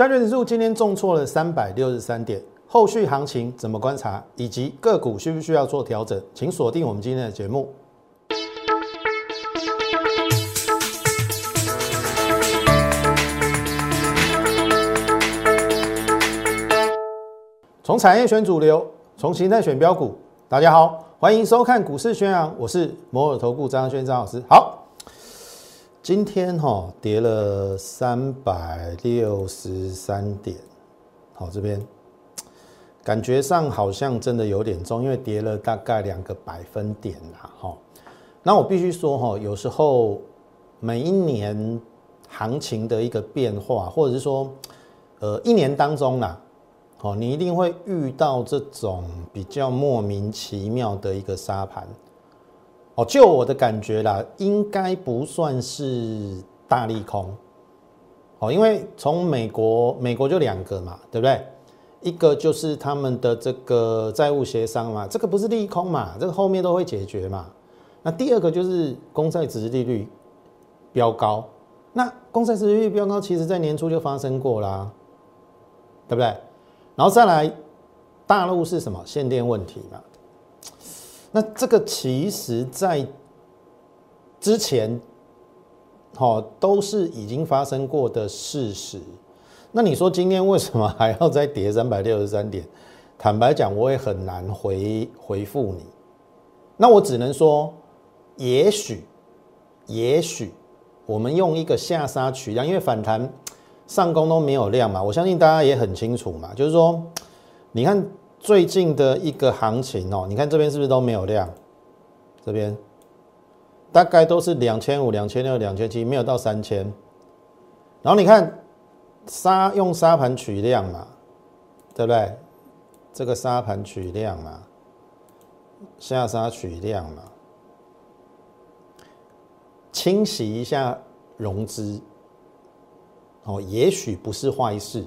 加权指数今天重挫了三百六十三点，后续行情怎么观察，以及个股需不需要做调整，请锁定我们今天的节目。从产业选主流，从形态选标股。大家好，欢迎收看股市宣扬，我是摩尔投顾张轩张老师。好，今天哈跌了三百六十三点，好这边感觉上好像真的有点重，因为跌了大概两个百分点啦。哈，那我必须说哈，有时候每一年行情的一个变化，或者是说呃一年当中啦。哦，你一定会遇到这种比较莫名其妙的一个沙盘。哦，就我的感觉啦，应该不算是大利空。哦，因为从美国，美国就两个嘛，对不对？一个就是他们的这个债务协商嘛，这个不是利空嘛，这个后面都会解决嘛。那第二个就是公债值利率飙高，那公债值利率飙高，其实在年初就发生过啦，对不对？然后再来，大陆是什么限电问题嘛？那这个其实在之前，好都是已经发生过的事实。那你说今天为什么还要再跌三百六十三点？坦白讲，我也很难回回复你。那我只能说，也许，也许我们用一个下杀取量，因为反弹。上攻都没有量嘛，我相信大家也很清楚嘛，就是说，你看最近的一个行情哦，你看这边是不是都没有量？这边大概都是两千五、两千六、两千七，没有到三千。然后你看沙用沙盘取量嘛，对不对？这个沙盘取量嘛，下沙取量嘛，清洗一下融资。哦，也许不是坏事，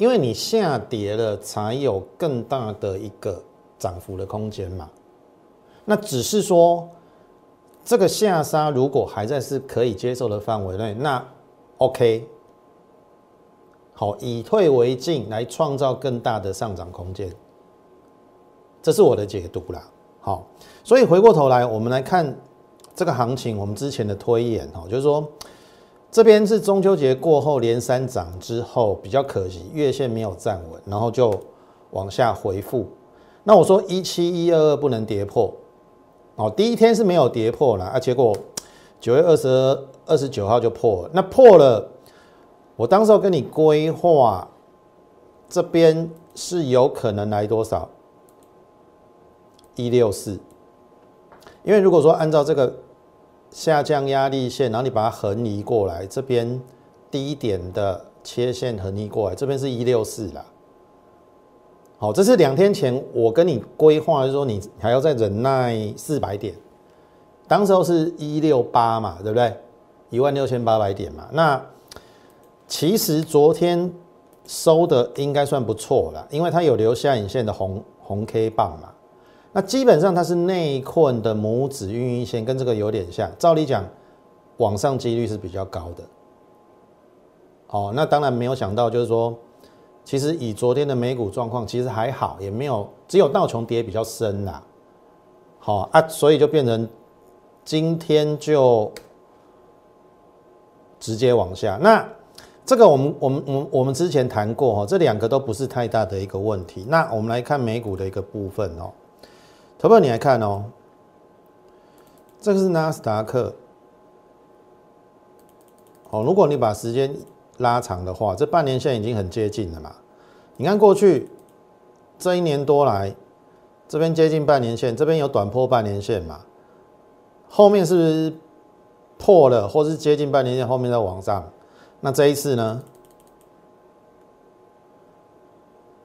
因为你下跌了，才有更大的一个涨幅的空间嘛。那只是说，这个下杀如果还在是可以接受的范围内，那 OK。好，以退为进，来创造更大的上涨空间，这是我的解读啦。好，所以回过头来，我们来看这个行情，我们之前的推演，哈，就是说。这边是中秋节过后连三涨之后比较可惜，月线没有站稳，然后就往下回复。那我说一七一二二不能跌破，哦，第一天是没有跌破了，啊，结果九月二十二、二十九号就破了。那破了，我当时候跟你规划，这边是有可能来多少？一六四，因为如果说按照这个。下降压力线，然后你把它横移过来，这边低点的切线横移过来，这边是一六四啦。好，这是两天前我跟你规划，就是说你还要再忍耐四百点，当时候是一六八嘛，对不对？一万六千八百点嘛。那其实昨天收的应该算不错了，因为它有留下影线的红红 K 棒嘛。那基本上它是内困的拇指孕育线，跟这个有点像。照理讲，往上几率是比较高的。哦，那当然没有想到，就是说，其实以昨天的美股状况，其实还好，也没有，只有道琼跌比较深啦。好啊，所以就变成今天就直接往下。那这个我们我们我们我们之前谈过哈，这两个都不是太大的一个问题。那我们来看美股的一个部分哦。投票你来看哦，这个是纳斯达克。哦，如果你把时间拉长的话，这半年线已经很接近了嘛。你看过去这一年多来，这边接近半年线，这边有短破半年线嘛？后面是不是破了，或是接近半年线，后面再往上？那这一次呢？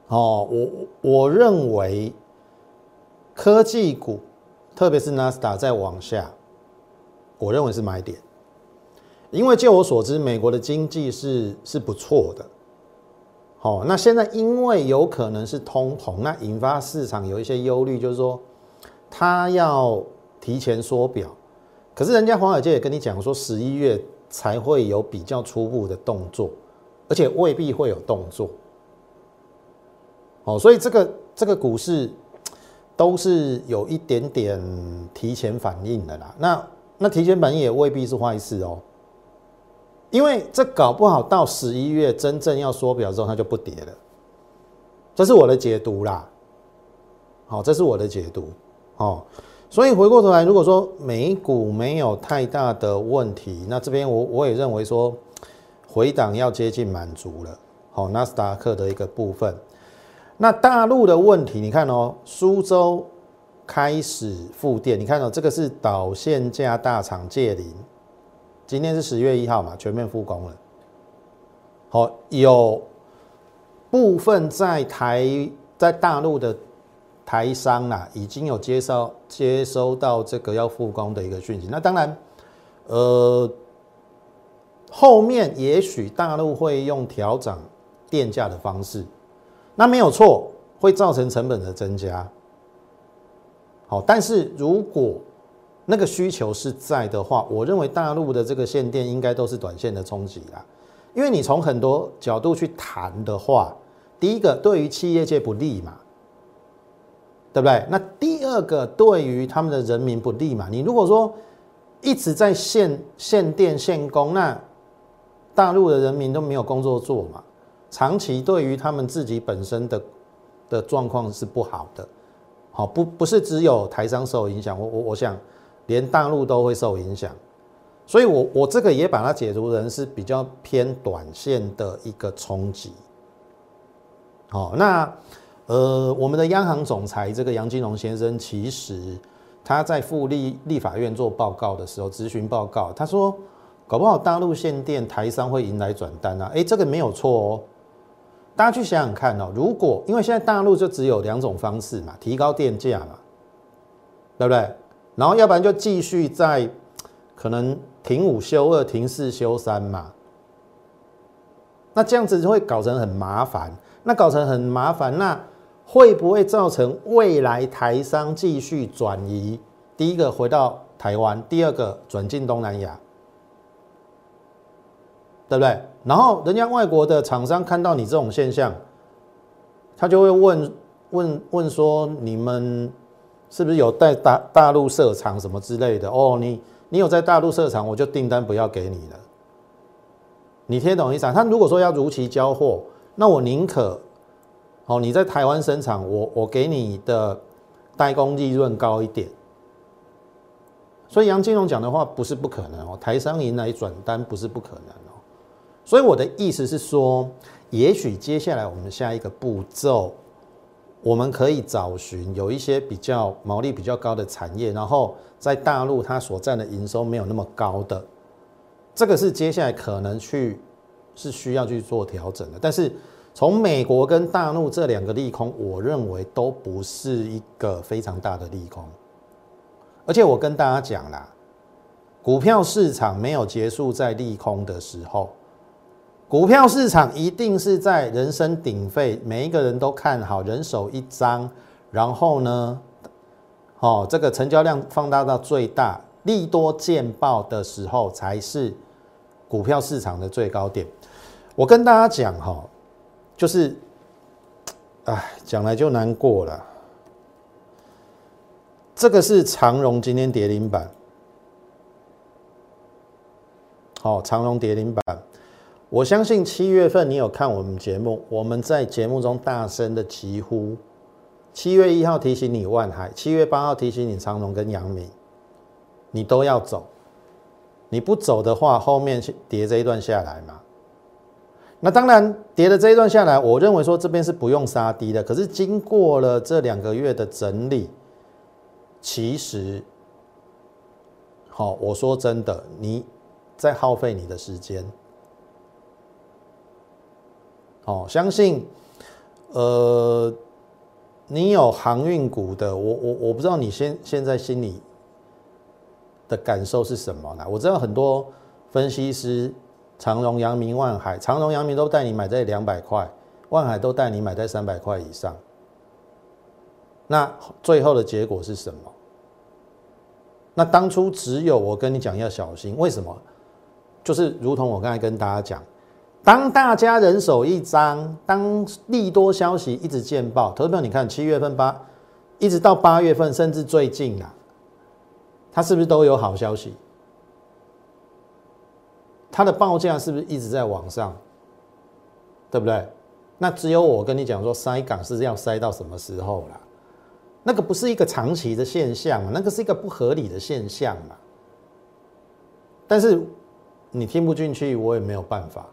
哦，我我认为。科技股，特别是纳斯达在往下，我认为是买点，因为就我所知，美国的经济是是不错的。好，那现在因为有可能是通膨，那引发市场有一些忧虑，就是说他要提前缩表，可是人家华尔街也跟你讲说，十一月才会有比较初步的动作，而且未必会有动作。哦，所以这个这个股市都是有一点点提前反应的啦。那那提前反应也未必是坏事哦，因为这搞不好到十一月真正要缩表之后，它就不跌了。这是我的解读啦。好，这是我的解读。哦，所以回过头来，如果说美股没有太大的问题，那这边我我也认为说回档要接近满足了。好，纳斯达克的一个部分。那大陆的问题，你看哦，苏州开始复电，你看到这个是导线架大厂界零，今天是十月一号嘛，全面复工了。好，有部分在台在大陆的。台商啊，已经有接收接收到这个要复工的一个讯息。那当然，呃，后面也许大陆会用调整电价的方式，那没有错，会造成成本的增加。好，但是如果那个需求是在的话，我认为大陆的这个限电应该都是短线的冲击啦。因为你从很多角度去谈的话，第一个对于企业界不利嘛。对不对？那第二个对于他们的人民不利嘛？你如果说一直在限限电限工，那大陆的人民都没有工作做嘛？长期对于他们自己本身的的状况是不好的。好，不不是只有台商受影响，我我我想连大陆都会受影响。所以我我这个也把它解读成是比较偏短线的一个冲击。好，那。呃，我们的央行总裁这个杨金龙先生，其实他在赴立立法院做报告的时候，咨询报告，他说，搞不好大陆限电，台商会迎来转单啊。诶，这个没有错哦。大家去想想看哦，如果因为现在大陆就只有两种方式嘛，提高电价嘛，对不对？然后要不然就继续在可能停五休二，停四休三嘛。那这样子会搞成很麻烦，那搞成很麻烦，那。会不会造成未来台商继续转移？第一个回到台湾，第二个转进东南亚，对不对？然后人家外国的厂商看到你这种现象，他就会问问问说：你们是不是有在大大陆设厂什么之类的？哦，你你有在大陆设厂，我就订单不要给你了。你听懂意思啊？他如果说要如期交货，那我宁可。哦，你在台湾生产，我我给你的代工利润高一点，所以杨金龙讲的话不是不可能哦，台商迎来转单不是不可能，所以我的意思是说，也许接下来我们下一个步骤，我们可以找寻有一些比较毛利比较高的产业，然后在大陆它所占的营收没有那么高的，这个是接下来可能去是需要去做调整的，但是。从美国跟大陆这两个利空，我认为都不是一个非常大的利空。而且我跟大家讲啦，股票市场没有结束在利空的时候，股票市场一定是在人声鼎沸，每一个人都看好，人手一张，然后呢，哦，这个成交量放大到最大，利多见报的时候，才是股票市场的最高点。我跟大家讲哈。就是，哎，讲来就难过了。这个是长荣今天跌停板，好，长荣跌停板。我相信七月份你有看我们节目，我们在节目中大声的疾呼：七月一号提醒你万海，七月八号提醒你长荣跟阳明，你都要走。你不走的话，后面跌这一段下来嘛。那当然，跌的这一段下来，我认为说这边是不用杀低的。可是经过了这两个月的整理，其实，好，我说真的，你在耗费你的时间。哦，相信，呃，你有航运股的，我我我不知道你现现在心里的感受是什么呢？我知道很多分析师。长荣、阳明、万海，长荣、阳明都带你买在两百块，万海都带你买在三百块以上。那最后的结果是什么？那当初只有我跟你讲要小心，为什么？就是如同我刚才跟大家讲，当大家人手一张，当利多消息一直见报，投资朋友，你看七月份八，一直到八月份，甚至最近啊，它是不是都有好消息？它的报价是不是一直在往上？对不对？那只有我跟你讲说，塞港是要塞到什么时候啦？那个不是一个长期的现象嘛？那个是一个不合理的现象嘛？但是你听不进去，我也没有办法。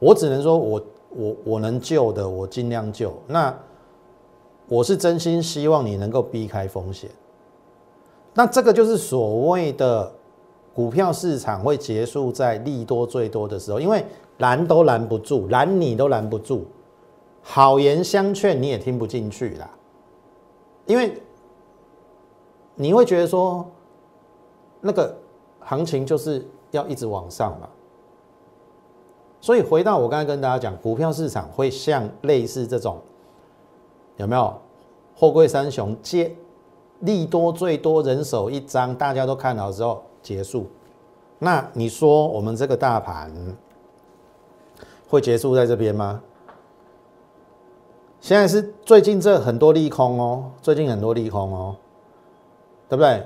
我只能说，我我我能救的，我尽量救。那我是真心希望你能够避开风险。那这个就是所谓的股票市场会结束在利多最多的时候，因为拦都拦不住，拦你都拦不住，好言相劝你也听不进去啦。因为你会觉得说，那个行情就是要一直往上嘛。所以回到我刚才跟大家讲，股票市场会像类似这种，有没有？货柜三雄接利多最多人手一张，大家都看好之后结束。那你说我们这个大盘会结束在这边吗？现在是最近这很多利空哦，最近很多利空哦，对不对？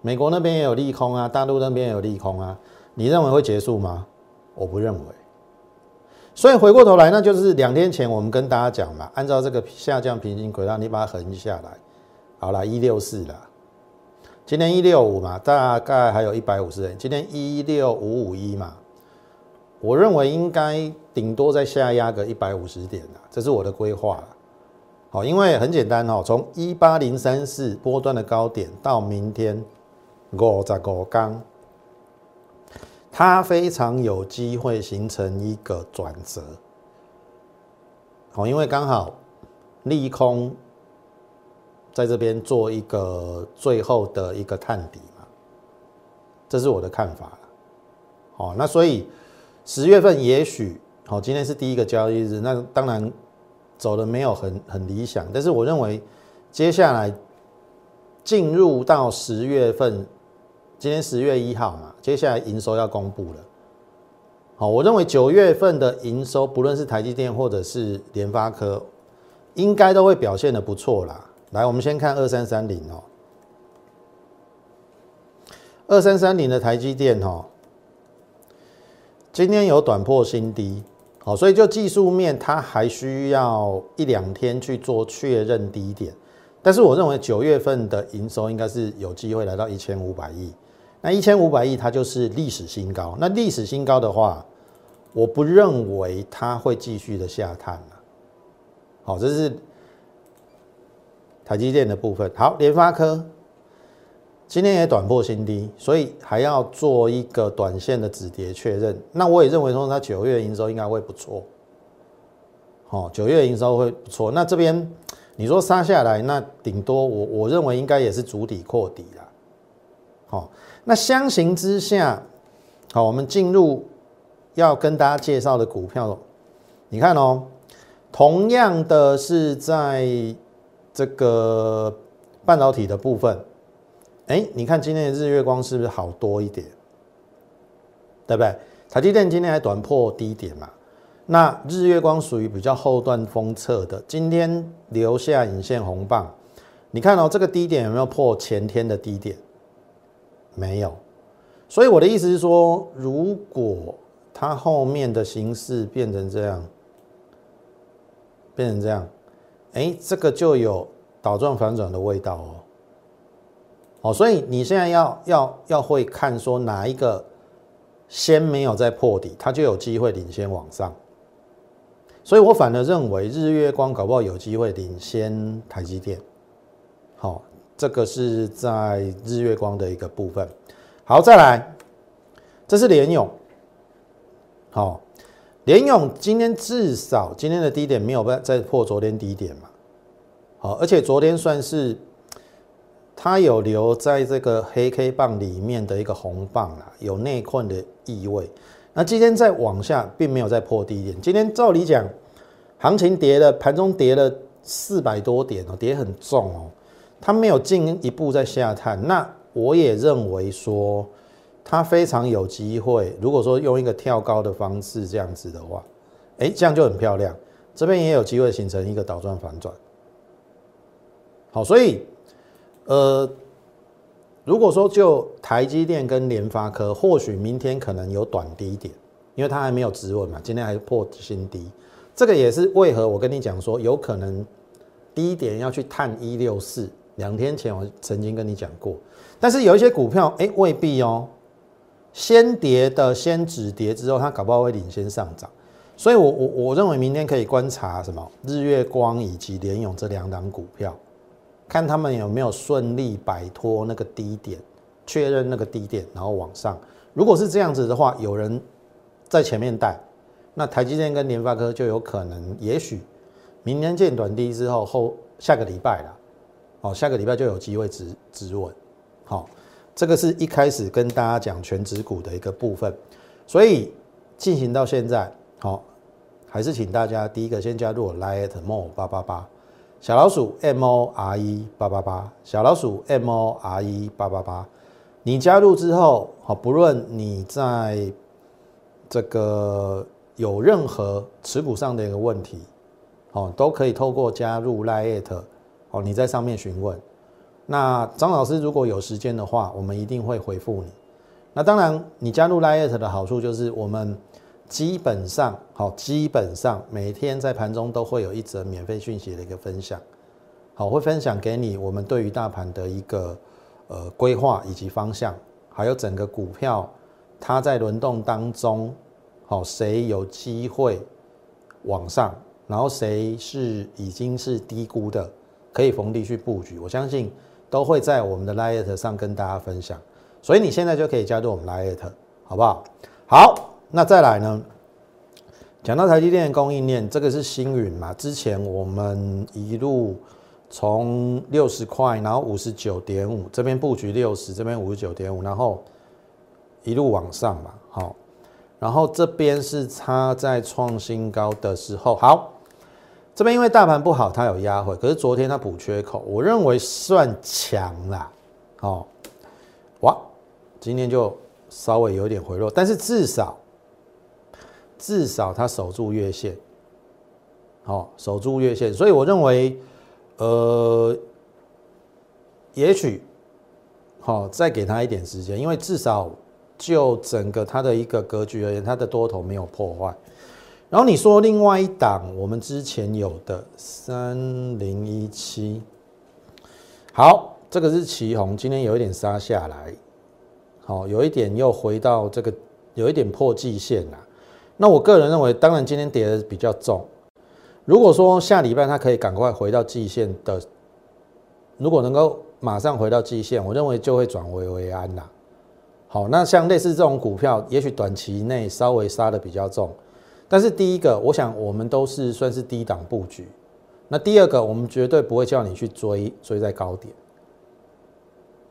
美国那边也有利空啊，大陆那边也有利空啊，你认为会结束吗？我不认为。所以回过头来，那就是两天前我们跟大家讲嘛，按照这个下降平均轨道，你把它横下来，好了，一六四了。今天一六五嘛，大概还有一百五十点。今天一六五五一嘛，我认为应该顶多再下压个一百五十点了，这是我的规划。好，因为很简单哦，从一八零三四波段的高点到明天五十五刚。它非常有机会形成一个转折，好，因为刚好利空在这边做一个最后的一个探底嘛，这是我的看法了。好，那所以十月份也许好，今天是第一个交易日，那当然走的没有很很理想，但是我认为接下来进入到十月份。今天十月一号嘛，接下来营收要公布了。好，我认为九月份的营收，不论是台积电或者是联发科，应该都会表现的不错啦。来，我们先看二三三零哦，二三三零的台积电哦，今天有短破新低，好，所以就技术面，它还需要一两天去做确认低点。但是我认为九月份的营收应该是有机会来到一千五百亿。那一千五百亿，它就是历史新高。那历史新高的话，我不认为它会继续的下探了。好，这是台积电的部分。好，联发科今天也短破新低，所以还要做一个短线的止跌确认。那我也认为说，它九月营收应该会不错。好，九月营收会不错。那这边你说杀下来，那顶多我我认为应该也是主底扩底了。好。那相形之下，好，我们进入要跟大家介绍的股票，你看哦，同样的是在这个半导体的部分，哎，你看今天的日月光是不是好多一点？对不对？台积电今天还短破低点嘛？那日月光属于比较后段封测的，今天留下引线红棒，你看哦，这个低点有没有破前天的低点？没有，所以我的意思是说，如果它后面的形式变成这样，变成这样，哎，这个就有倒转反转的味道哦。哦，所以你现在要要要会看说哪一个先没有在破底，它就有机会领先往上。所以我反而认为日月光搞不好有机会领先台积电。好。这个是在日月光的一个部分。好，再来，这是联勇。好，联勇今天至少今天的低点没有再再破昨天低点嘛？好，而且昨天算是它有留在这个黑 K 棒里面的一个红棒啊，有内困的意味。那今天再往下，并没有再破低点。今天照理讲，行情跌了，盘中跌了四百多点哦，跌很重哦。它没有进一步在下探，那我也认为说，它非常有机会。如果说用一个跳高的方式这样子的话，哎，这样就很漂亮。这边也有机会形成一个倒转反转。好，所以呃，如果说就台积电跟联发科，或许明天可能有短低点，因为它还没有止稳嘛，今天还破新低。这个也是为何我跟你讲说，有可能低点要去探一六四。两天前我曾经跟你讲过，但是有一些股票，哎，未必哦。先跌的先止跌之后，它搞不好会领先上涨。所以，我我我认为明天可以观察什么日月光以及联勇这两档股票，看他们有没有顺利摆脱那个低点，确认那个低点，然后往上。如果是这样子的话，有人在前面带，那台积电跟联发科就有可能，也许明天见短低之后，后下个礼拜了。好，下个礼拜就有机会止止稳。好，这个是一开始跟大家讲全指股的一个部分，所以进行到现在，好，还是请大家第一个先加入我 Lite More 八八八小老鼠 M O R E 八八八小老鼠 M O R E 八八八。你加入之后，好，不论你在这个有任何持股上的一个问题，好，都可以透过加入 Lite。你在上面询问，那张老师如果有时间的话，我们一定会回复你。那当然，你加入 Lite 的好处就是我们基本上，好，基本上每天在盘中都会有一则免费讯息的一个分享，好，会分享给你我们对于大盘的一个呃规划以及方向，还有整个股票它在轮动当中，好，谁有机会往上，然后谁是已经是低估的。可以逢低去布局，我相信都会在我们的 Lite 上跟大家分享，所以你现在就可以加入我们 Lite，好不好？好，那再来呢？讲到台积电的供应链，这个是星云嘛？之前我们一路从六十块，然后五十九点五这边布局六十，这边五十九点五，然后一路往上嘛，好，然后这边是它在创新高的时候，好。这边因为大盘不好，它有压回，可是昨天它补缺口，我认为算强啦。哦，哇，今天就稍微有点回落，但是至少至少它守住月线，哦，守住月线，所以我认为，呃，也许好再给它一点时间，因为至少就整个它的一个格局而言，它的多头没有破坏。然后你说另外一档，我们之前有的三零一七，好，这个是旗红，今天有一点杀下来，好，有一点又回到这个，有一点破季线了。那我个人认为，当然今天跌的比较重。如果说下礼拜它可以赶快回到季线的，如果能够马上回到季线，我认为就会转危为安啦。好，那像类似这种股票，也许短期内稍微杀的比较重。但是第一个，我想我们都是算是低档布局。那第二个，我们绝对不会叫你去追追在高点。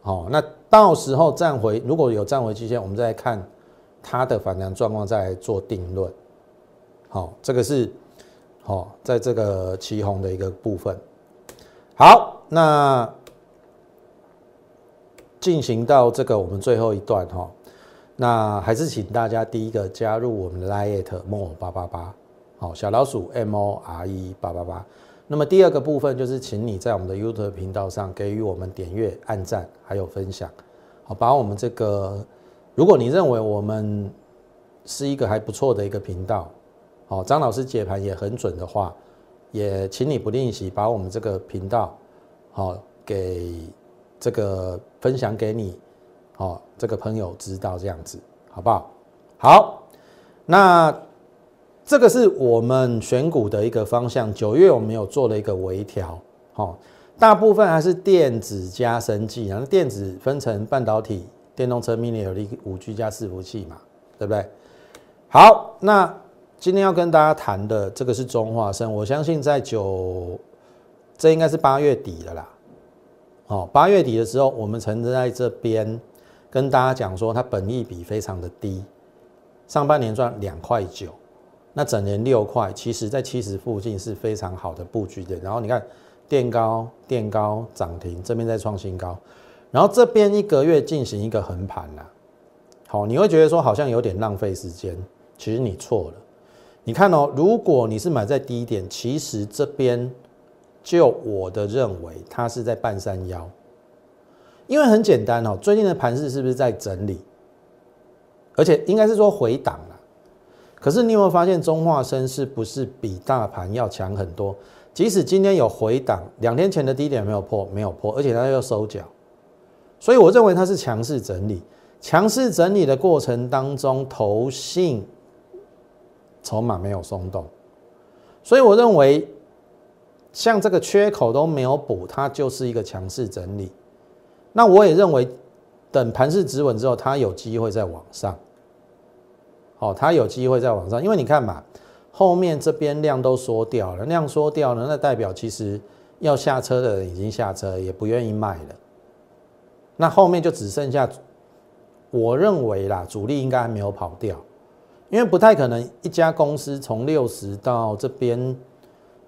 好，那到时候站回如果有站回期限，我们再看它的反弹状况，再做定论。好，这个是好在这个旗红的一个部分。好，那进行到这个我们最后一段哈。那还是请大家第一个加入我们的 Lite More 八八八，好，小老鼠 M O R E 八八八。那么第二个部分就是请你在我们的 YouTube 频道上给予我们点阅、按赞还有分享，好，把我们这个，如果你认为我们是一个还不错的一个频道，好，张老师解盘也很准的话，也请你不吝惜把我们这个频道，好，给这个分享给你。哦，这个朋友知道这样子，好不好？好，那这个是我们选股的一个方向。九月我们有做了一个微调，好，大部分还是电子加生技，然后电子分成半导体、电动车、mini 有五 G 加伺服器嘛，对不对？好，那今天要跟大家谈的这个是中化生，我相信在九，这应该是八月底的啦。哦，八月底的时候，我们曾经在这边。跟大家讲说，它本益比非常的低，上半年赚两块九，那整年六块，其实在七十附近是非常好的布局的。然后你看，垫高垫高涨停，这边在创新高，然后这边一个月进行一个横盘啦，好，你会觉得说好像有点浪费时间，其实你错了。你看哦，如果你是买在低点，其实这边就我的认为，它是在半山腰，因为很简单哦，最近的盘势是不是在整理？而且应该是说回档了。可是你有没有发现中化生是不是比大盘要强很多？即使今天有回档，两天前的低点没有破，没有破，而且它又收脚，所以我认为它是强势整理。强势整理的过程当中，投信。筹码没有松动，所以我认为像这个缺口都没有补，它就是一个强势整理。那我也认为，等盘势止稳之后，它有机会再往上。好，它有机会再往上，因为你看嘛，后面这边量都缩掉了，量缩掉了，那代表其实要下车的人已经下车，也不愿意卖了。那后面就只剩下，我认为啦，主力应该还没有跑掉。因为不太可能一家公司从六十到这边，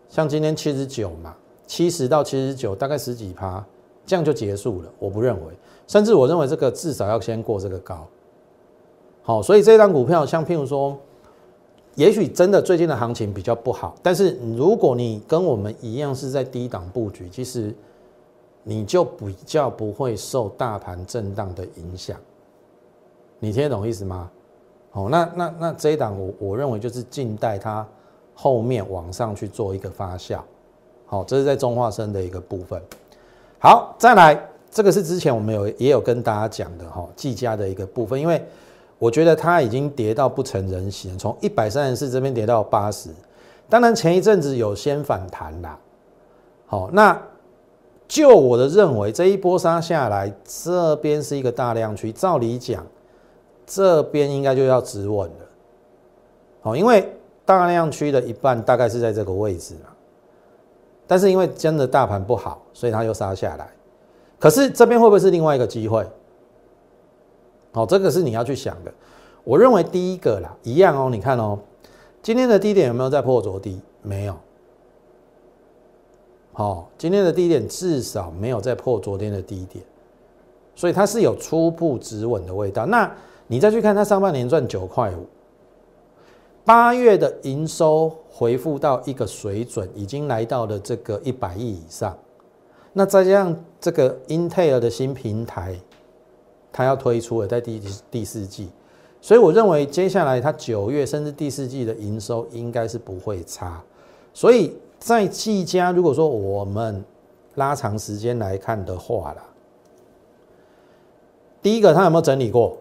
像今天七十九嘛，七十到七十九，大概十几趴，这样就结束了。我不认为，甚至我认为这个至少要先过这个高。好，所以这张股票，像譬如说，也许真的最近的行情比较不好，但是如果你跟我们一样是在低档布局，其实你就比较不会受大盘震荡的影响。你听得懂意思吗？好，那那那这一档我我认为就是静待它后面往上去做一个发酵，好，这是在中化生的一个部分。好，再来这个是之前我们有也有跟大家讲的哈，技嘉的一个部分，因为我觉得它已经跌到不成人形，从一百三十四这边跌到八十，当然前一阵子有先反弹啦。好，那就我的认为这一波杀下来，这边是一个大量区，照理讲。这边应该就要止稳了，好，因为大量区的一半大概是在这个位置嘛，但是因为真的大盘不好，所以它又杀下来。可是这边会不会是另外一个机会？好，这个是你要去想的。我认为第一个啦，一样哦，你看哦，今天的低点有没有在破昨低？没有。好，今天的低点至少没有在破昨天的低点，所以它是有初步止稳的味道。那你再去看它上半年赚九块五，八月的营收回复到一个水准，已经来到了这个一百亿以上。那再加上这个英特尔的新平台，它要推出了在第第四季，所以我认为接下来它九月甚至第四季的营收应该是不会差。所以在季家，如果说我们拉长时间来看的话啦，第一个它有没有整理过？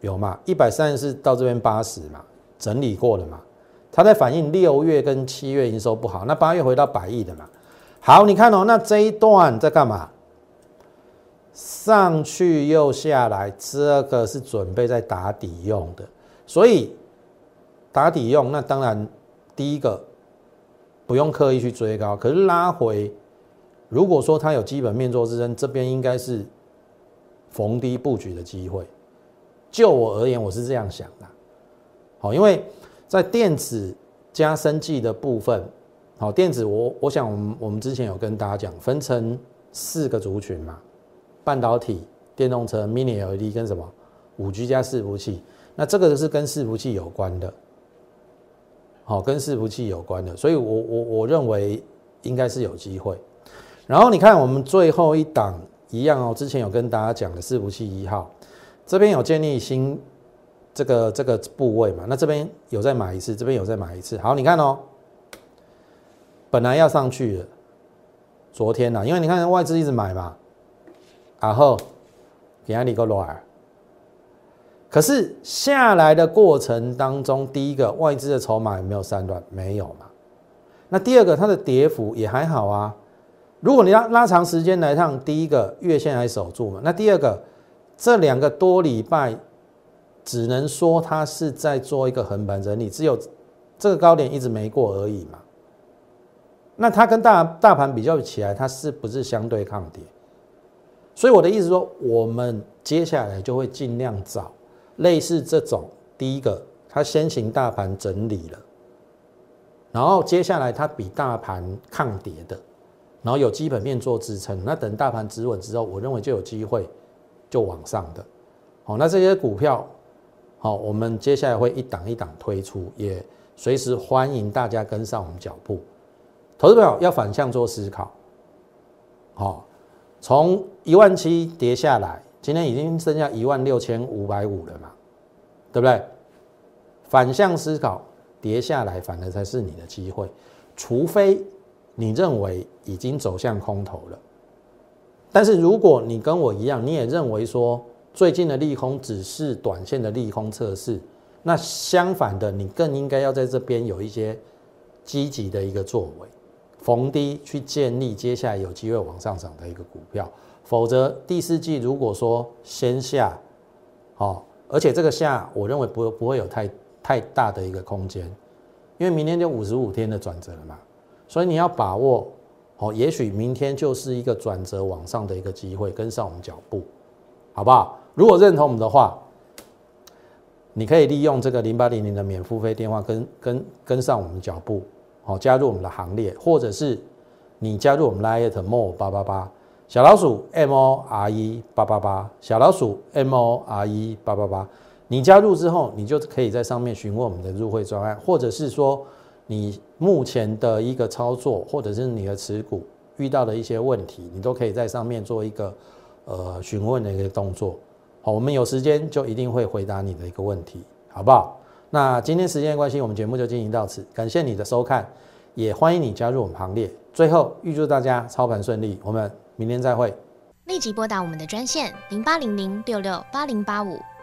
有嘛？一百三十四到这边八十嘛，整理过了嘛？它在反映六月跟七月营收不好，那八月回到百亿的嘛？好，你看哦，那这一段在干嘛？上去又下来，这个是准备在打底用的，所以打底用，那当然第一个不用刻意去追高，可是拉回，如果说它有基本面做支撑，这边应该是逢低布局的机会。就我而言，我是这样想的，好，因为在电子加生技的部分，好，电子我我想我们我们之前有跟大家讲，分成四个族群嘛，半导体、电动车、Mini LED 跟什么五 G 加伺服器，那这个是跟伺服器有关的，好，跟伺服器有关的，所以我我我认为应该是有机会。然后你看我们最后一档一样哦，之前有跟大家讲的伺服器一号。这边有建立新这个这个部位嘛？那这边有再买一次，这边有再买一次。好，你看哦，本来要上去的，昨天呐，因为你看外资一直买嘛，然后给它一个乱。可是下来的过程当中，第一个外资的筹码有没有散乱？没有嘛。那第二个它的跌幅也还好啊。如果你要拉长时间来看，第一个月线还守住嘛？那第二个。这两个多礼拜，只能说它是在做一个横盘整理，只有这个高点一直没过而已嘛。那它跟大大盘比较起来，它是不是相对抗跌？所以我的意思说，我们接下来就会尽量找类似这种，第一个它先行大盘整理了，然后接下来它比大盘抗跌的，然后有基本面做支撑，那等大盘止稳之后，我认为就有机会。就往上的，好，那这些股票，好，我们接下来会一档一档推出，也随时欢迎大家跟上我们脚步。投资朋友要反向做思考，好，从一万七跌下来，今天已经剩下一万六千五百五了嘛，对不对？反向思考，跌下来反而才是你的机会，除非你认为已经走向空头了。但是如果你跟我一样，你也认为说。最近的利空只是短线的利空测试，那相反的，你更应该要在这边有一些积极的一个作为，逢低去建立接下来有机会往上涨的一个股票，否则第四季如果说先下，好，而且这个下，我认为不不会有太太大的一个空间，因为明天就五十五天的转折了嘛，所以你要把握，好，也许明天就是一个转折往上的一个机会，跟上我们脚步，好不好？如果认同我们的话，你可以利用这个零八零零的免付费电话跟跟跟上我们脚步，好加入我们的行列，或者是你加入我们 Lite More 八八八小老鼠 M O R E 八八八小老鼠 M O R E 八八八，你加入之后，你就可以在上面询问我们的入会专案，或者是说你目前的一个操作，或者是你的持股遇到的一些问题，你都可以在上面做一个呃询问的一个动作。好，我们有时间就一定会回答你的一个问题，好不好？那今天时间的关系，我们节目就进行到此，感谢你的收看，也欢迎你加入我们行列。最后，预祝大家操盘顺利，我们明天再会。立即拨打我们的专线零八零零六六八零八五